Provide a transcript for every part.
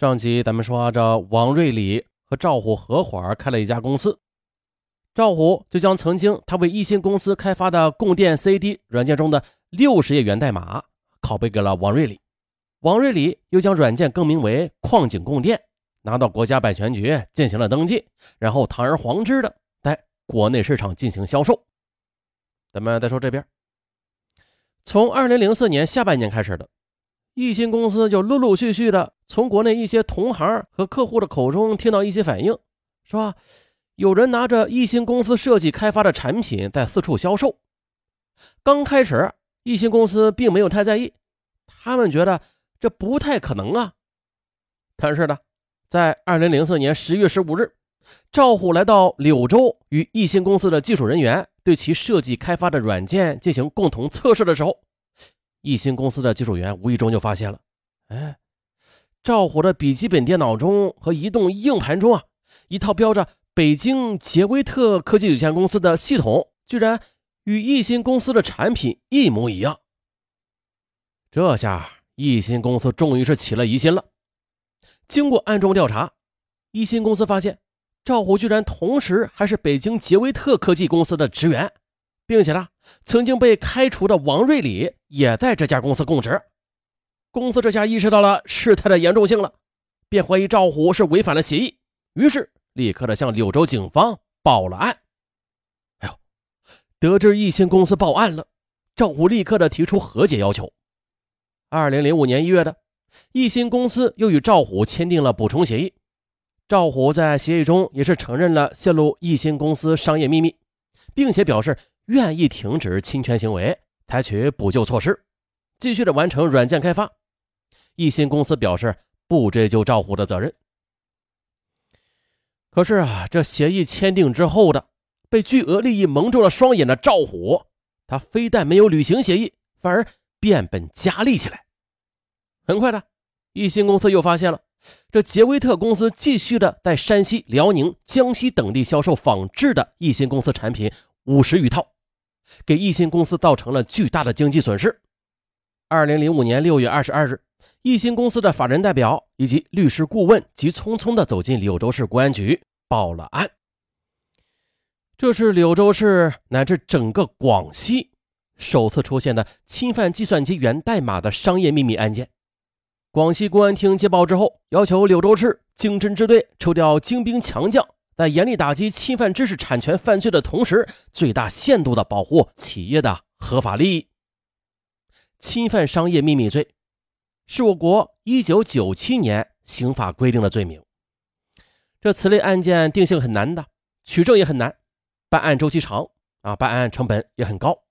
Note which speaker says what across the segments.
Speaker 1: 上集咱们说，这王瑞礼和赵虎合伙开了一家公司，赵虎就将曾经他为一心公司开发的供电 CD 软件中的六十页源代码拷贝给了王瑞礼，王瑞礼又将软件更名为矿井供电，拿到国家版权局进行了登记，然后堂而皇之的在国内市场进行销售。咱们再说这边，从二零零四年下半年开始的。易鑫公司就陆陆续续的从国内一些同行和客户的口中听到一些反应，说有人拿着易鑫公司设计开发的产品在四处销售。刚开始，易鑫公司并没有太在意，他们觉得这不太可能啊。但是呢，在二零零四年十月十五日，赵虎来到柳州，与易鑫公司的技术人员对其设计开发的软件进行共同测试的时候。易鑫公司的技术员无意中就发现了，哎，赵虎的笔记本电脑中和移动硬盘中啊，一套标着北京杰威特科技有限公司的系统，居然与易鑫公司的产品一模一样。这下易鑫公司终于是起了疑心了。经过暗中调查，易鑫公司发现赵虎居然同时还是北京杰威特科技公司的职员。并且呢，曾经被开除的王瑞礼也在这家公司供职。公司这下意识到了事态的严重性了，便怀疑赵虎是违反了协议，于是立刻的向柳州警方报了案。哎呦，得知易鑫公司报案了，赵虎立刻的提出和解要求。二零零五年一月的，易鑫公司又与赵虎签订了补充协议。赵虎在协议中也是承认了泄露易鑫公司商业秘密，并且表示。愿意停止侵权行为，采取补救措施，继续的完成软件开发。一心公司表示不追究赵虎的责任。可是啊，这协议签订之后的，被巨额利益蒙住了双眼的赵虎，他非但没有履行协议，反而变本加厉起来。很快的，一心公司又发现了这杰威特公司继续的在山西、辽宁、江西等地销售仿制的一心公司产品五十余套。给易鑫公司造成了巨大的经济损失。二零零五年六月二十二日，易鑫公司的法人代表以及律师顾问急匆匆地走进柳州市公安局报了案。这是柳州市乃至整个广西首次出现的侵犯计算机源代码的商业秘密案件。广西公安厅接报之后，要求柳州市经侦支队抽调精兵强将。在严厉打击侵犯知识产权犯罪的同时，最大限度地保护企业的合法利益。侵犯商业秘密罪是我国1997年刑法规定的罪名。这此类案件定性很难的，取证也很难，办案周期长啊，办案成本也很高。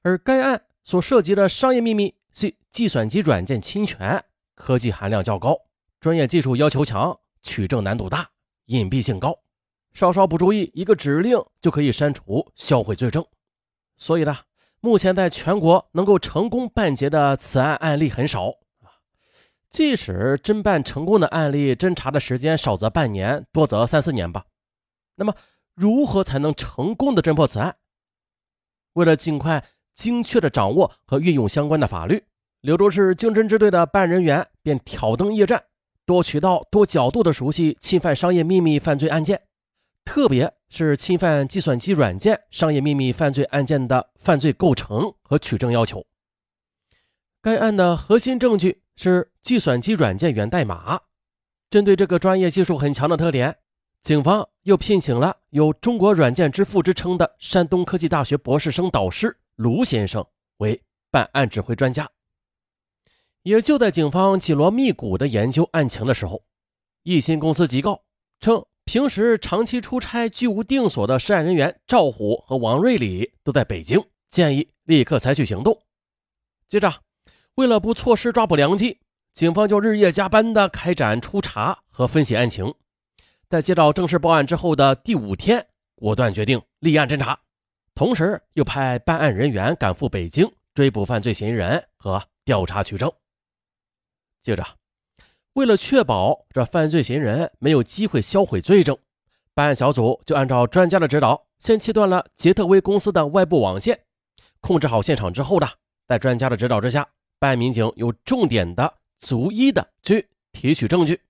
Speaker 1: 而该案所涉及的商业秘密系计算机软件侵权，科技含量较高，专业技术要求强，取证难度大，隐蔽性高。稍稍不注意，一个指令就可以删除、销毁罪证。所以呢，目前在全国能够成功办结的此案案例很少啊。即使侦办成功的案例，侦查的时间少则半年，多则三四年吧。那么，如何才能成功的侦破此案？为了尽快、精确的掌握和运用相关的法律，柳州市经侦支队的办案人员便挑灯夜战，多渠道、多角度的熟悉侵犯商业秘密犯罪案件。特别是侵犯计算机软件商业秘密犯罪案件的犯罪构成和取证要求。该案的核心证据是计算机软件源代码。针对这个专业技术很强的特点，警方又聘请了有“中国软件之父”之称的山东科技大学博士生导师卢先生为办案指挥专家。也就在警方紧锣密鼓的研究案情的时候，易鑫公司急告称。平时长期出差、居无定所的涉案人员赵虎和王瑞礼都在北京，建议立刻采取行动。接着，为了不错失抓捕良机，警方就日夜加班的开展初查和分析案情。在接到正式报案之后的第五天，果断决定立案侦查，同时又派办案人员赶赴北京追捕犯罪嫌疑人和调查取证。接着。为了确保这犯罪嫌疑人没有机会销毁罪证，办案小组就按照专家的指导，先切断了杰特威公司的外部网线。控制好现场之后呢，在专家的指导之下，办案民警有重点的、逐一的去提取证据，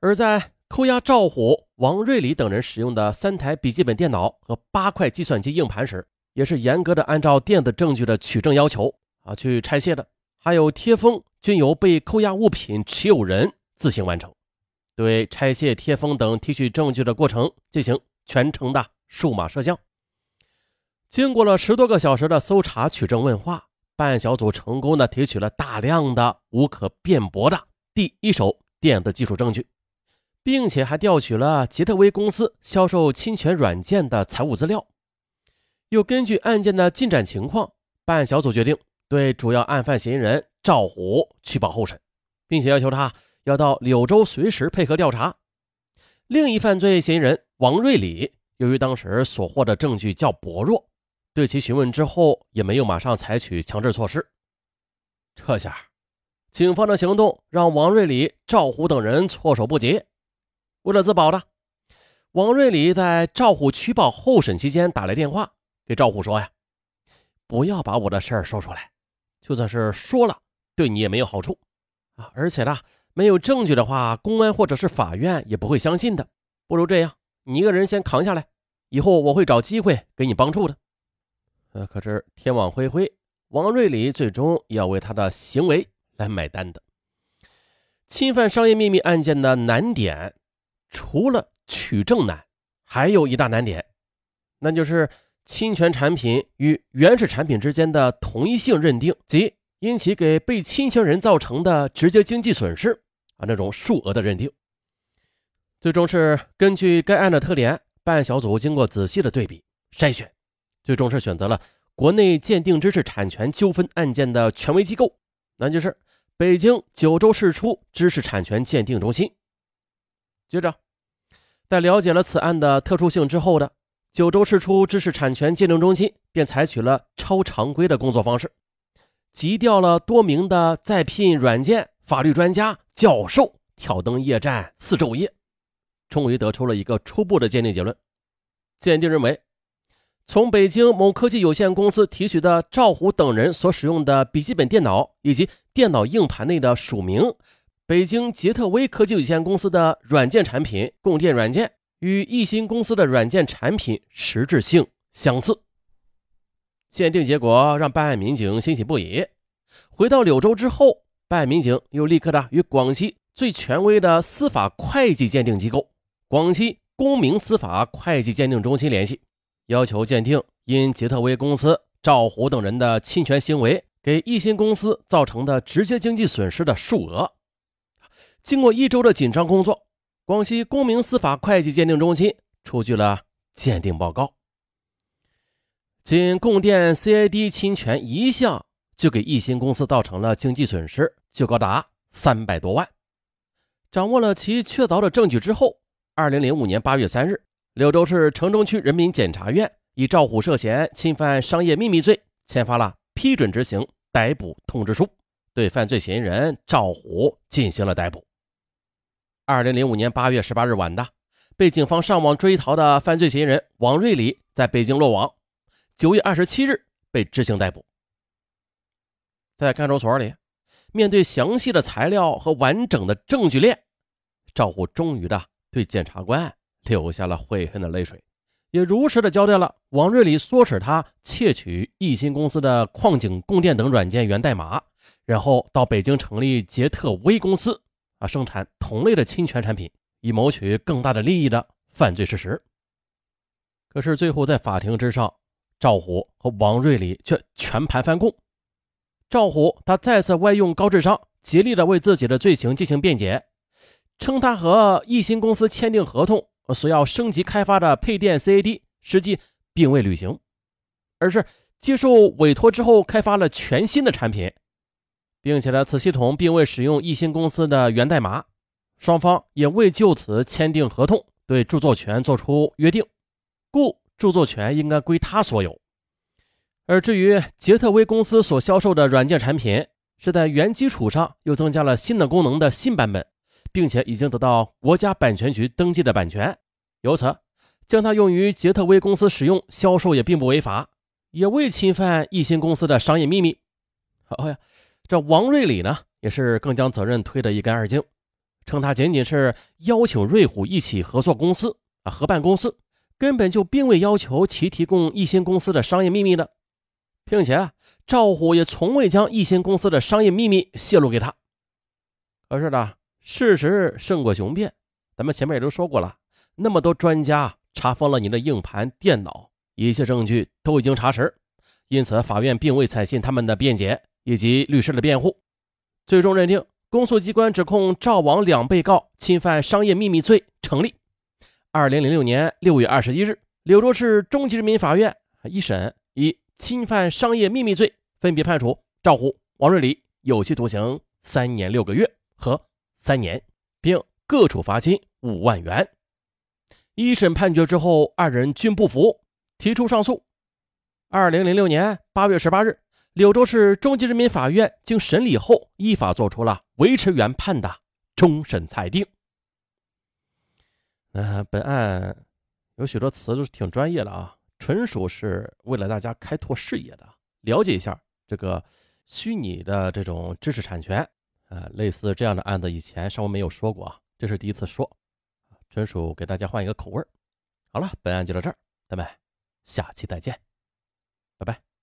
Speaker 1: 而在扣押赵虎、王瑞礼等人使用的三台笔记本电脑和八块计算机硬盘时，也是严格的按照电子证据的取证要求啊去拆卸的，还有贴封均由被扣押物品持有人自行完成。对拆卸、贴封等提取证据的过程进行全程的数码摄像。经过了十多个小时的搜查、取证、问话，办案小组成功的提取了大量的无可辩驳的第一手电子技术证据，并且还调取了杰特威公司销售侵权软件的财务资料。又根据案件的进展情况，办案小组决定对主要案犯嫌疑人赵虎取保候审，并且要求他。要到柳州随时配合调查。另一犯罪嫌疑人王瑞礼，由于当时所获的证据较薄弱，对其询问之后也没有马上采取强制措施。这下，警方的行动让王瑞礼、赵虎等人措手不及。为了自保的，王瑞礼在赵虎取保候审期间打来电话给赵虎说：“呀，不要把我的事儿说出来，就算是说了，对你也没有好处啊！而且呢。”没有证据的话，公安或者是法院也不会相信的。不如这样，你一个人先扛下来，以后我会找机会给你帮助的。呃，可是天网恢恢，王瑞礼最终要为他的行为来买单的。侵犯商业秘密案件的难点，除了取证难，还有一大难点，那就是侵权产品与原始产品之间的同一性认定及因其给被侵权人造成的直接经济损失。啊，那种数额的认定，最终是根据该案的特点，办案小组经过仔细的对比筛选，最终是选择了国内鉴定知识产权纠纷案件的权威机构，那就是北京九州市出知识产权鉴定中心。接着，在了解了此案的特殊性之后的九州市出知识产权鉴定中心便采取了超常规的工作方式，急调了多名的在聘软件。法律专家、教授挑灯夜战四昼夜，终于得出了一个初步的鉴定结论。鉴定认为，从北京某科技有限公司提取的赵虎等人所使用的笔记本电脑以及电脑硬盘内的署名“北京杰特威科技有限公司”的软件产品供电软件与易鑫公司的软件产品实质性相似。鉴定结果让办案民警欣喜不已。回到柳州之后。办案民警又立刻的与广西最权威的司法会计鉴定机构——广西公明司法会计鉴定中心联系，要求鉴定因杰特威公司赵虎等人的侵权行为给易鑫公司造成的直接经济损失的数额。经过一周的紧张工作，广西公明司法会计鉴定中心出具了鉴定报告，仅供电 CID 侵权一项。就给易鑫公司造成了经济损失，就高达三百多万。掌握了其确凿的证据之后，二零零五年八月三日，柳州市城中区人民检察院以赵虎涉嫌侵犯商业秘密罪，签发了批准执行逮捕通知书，对犯罪嫌疑人赵虎进行了逮捕。二零零五年八月十八日晚的，被警方上网追逃的犯罪嫌疑人王瑞礼在北京落网。九月二十七日被执行逮捕。在看守所里，面对详细的材料和完整的证据链，赵虎终于的对检察官流下了悔恨的泪水，也如实的交代了王瑞礼唆使他窃取易鑫公司的矿井供电等软件源代码，然后到北京成立杰特威公司，生产同类的侵权产品，以谋取更大的利益的犯罪事实。可是最后在法庭之上，赵虎和王瑞礼却全盘翻供。赵虎他再次外用高智商，竭力的为自己的罪行进行辩解，称他和易鑫公司签订合同所要升级开发的配电 CAD，实际并未履行，而是接受委托之后开发了全新的产品，并且呢，此系统并未使用易鑫公司的源代码，双方也未就此签订合同，对著作权作出约定，故著作权应该归他所有。而至于杰特威公司所销售的软件产品，是在原基础上又增加了新的功能的新版本，并且已经得到国家版权局登记的版权，由此将它用于杰特威公司使用销售也并不违法，也未侵犯易鑫公司的商业秘密。好呀，这王瑞礼呢，也是更将责任推得一干二净，称他仅仅是邀请瑞虎一起合作公司啊，合办公司，根本就并未要求其提供一心公司的商业秘密的，并且赵虎也从未将一心公司的商业秘密泄露给他。可是呢，事实胜过雄辩，咱们前面也都说过了，那么多专家查封了你的硬盘、电脑，一切证据都已经查实，因此法院并未采信他们的辩解以及律师的辩护，最终认定。公诉机关指控赵王两被告侵犯商业秘密罪成立。二零零六年六月二十一日，柳州市中级人民法院一审以侵犯商业秘密罪，分别判处赵虎、王瑞礼有期徒刑三年六个月和三年，并各处罚金五万元。一审判决之后，二人均不服，提出上诉。二零零六年八月十八日。柳州市中级人民法院经审理后，依法作出了维持原判的终审裁定。呃，本案有许多词都是挺专业的啊，纯属是为了大家开拓视野的，了解一下这个虚拟的这种知识产权。呃，类似这样的案子以前尚未没有说过啊，这是第一次说，纯属给大家换一个口味好了，本案就到这儿，咱们下期再见，拜拜。